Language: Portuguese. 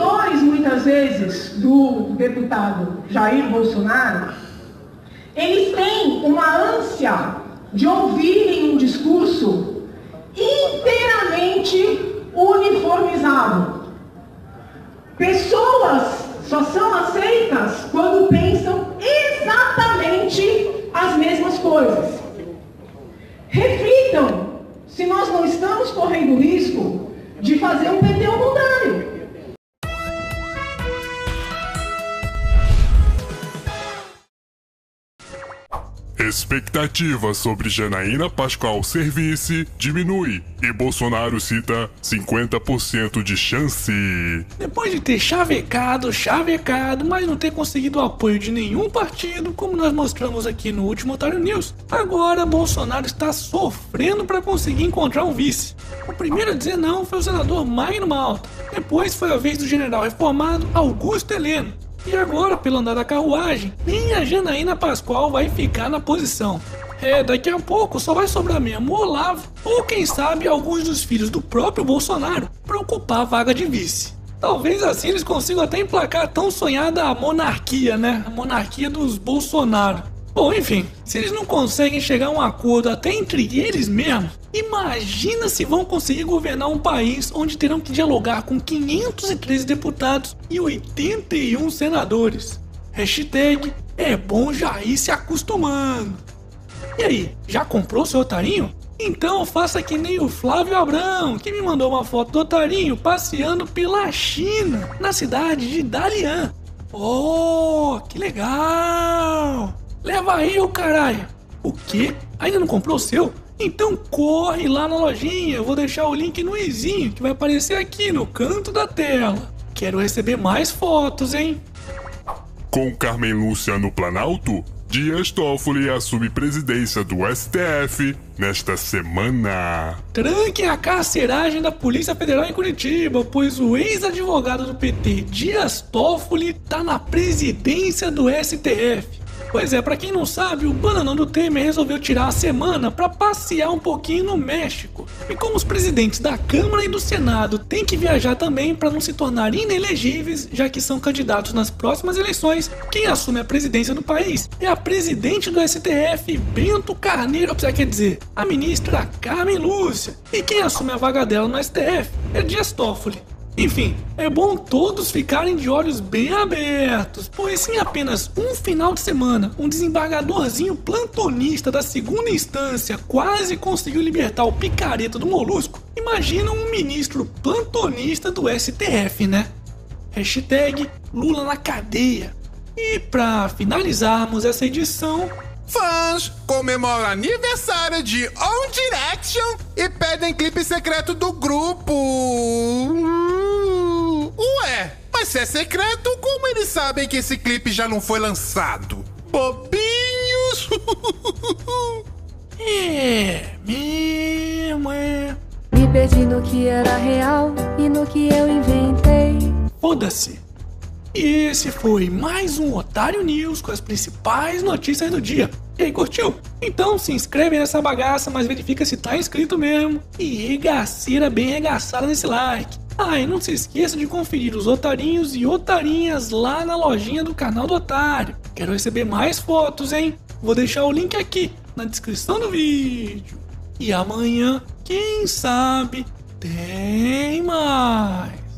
seguidores, muitas vezes, do deputado Jair Bolsonaro, eles têm uma ânsia de ouvirem um discurso inteiramente uniformizado. Pessoas só são aceitas quando pensam exatamente as mesmas coisas. Reflitam se nós não estamos correndo risco de fazer um PT ao contrário. Expectativa sobre Janaína Pascoal ser vice diminui e Bolsonaro cita 50% de chance. Depois de ter chavecado, chavecado, mas não ter conseguido o apoio de nenhum partido, como nós mostramos aqui no último Otário News, agora Bolsonaro está sofrendo para conseguir encontrar um vice. O primeiro a dizer não foi o senador Magno Malta. Depois foi a vez do general reformado Augusto Heleno. E agora, pelo andar da carruagem, nem a Janaína Pascoal vai ficar na posição. É, daqui a pouco só vai sobrar mesmo o Olavo, ou quem sabe alguns dos filhos do próprio Bolsonaro, para ocupar a vaga de vice. Talvez assim eles consigam até emplacar a tão sonhada monarquia, né? A monarquia dos Bolsonaro. Bom, enfim, se eles não conseguem chegar a um acordo até entre eles mesmos, imagina se vão conseguir governar um país onde terão que dialogar com 513 deputados e 81 senadores. Hashtag é bom já ir se acostumando. E aí, já comprou seu otarinho? Então faça que nem o Flávio Abrão, que me mandou uma foto do otarinho passeando pela China, na cidade de Dalian. Oh, que legal! Leva aí, ô caralho! O quê? Ainda não comprou o seu? Então corre lá na lojinha, eu vou deixar o link no izinho que vai aparecer aqui no canto da tela. Quero receber mais fotos, hein? Com Carmen Lúcia no Planalto, Dias Toffoli assume presidência do STF nesta semana. Tranquem a carceragem da Polícia Federal em Curitiba, pois o ex-advogado do PT, Dias Toffoli, tá na presidência do STF. Pois é, para quem não sabe, o bananão do Temer resolveu tirar a semana para passear um pouquinho no México. E como os presidentes da Câmara e do Senado têm que viajar também para não se tornar inelegíveis, já que são candidatos nas próximas eleições, quem assume a presidência do país é a presidente do STF, Bento Carneiro, quer dizer, a ministra Carmen Lúcia. E quem assume a vaga dela no STF é Dias Toffoli. Enfim, é bom todos ficarem de olhos bem abertos, pois em apenas um final de semana, um desembargadorzinho plantonista da segunda instância quase conseguiu libertar o picareta do molusco. Imagina um ministro plantonista do STF, né? Hashtag Lula na cadeia. E para finalizarmos essa edição, Fãs comemoram aniversário de On Direction e pedem clipe secreto do grupo. Se é secreto, como eles sabem que esse clipe já não foi lançado? Bobinhos! é, mesmo é. Me perdi no que era real e no que eu inventei. Foda-se. E esse foi mais um Otário News com as principais notícias do dia. E aí, curtiu? Então se inscreve nessa bagaça, mas verifica se tá inscrito mesmo. E regaceira bem regaçada nesse like. Ah, e não se esqueça de conferir os otarinhos e otarinhas lá na lojinha do canal do Otário. Quero receber mais fotos, hein? Vou deixar o link aqui na descrição do vídeo. E amanhã, quem sabe, tem mais.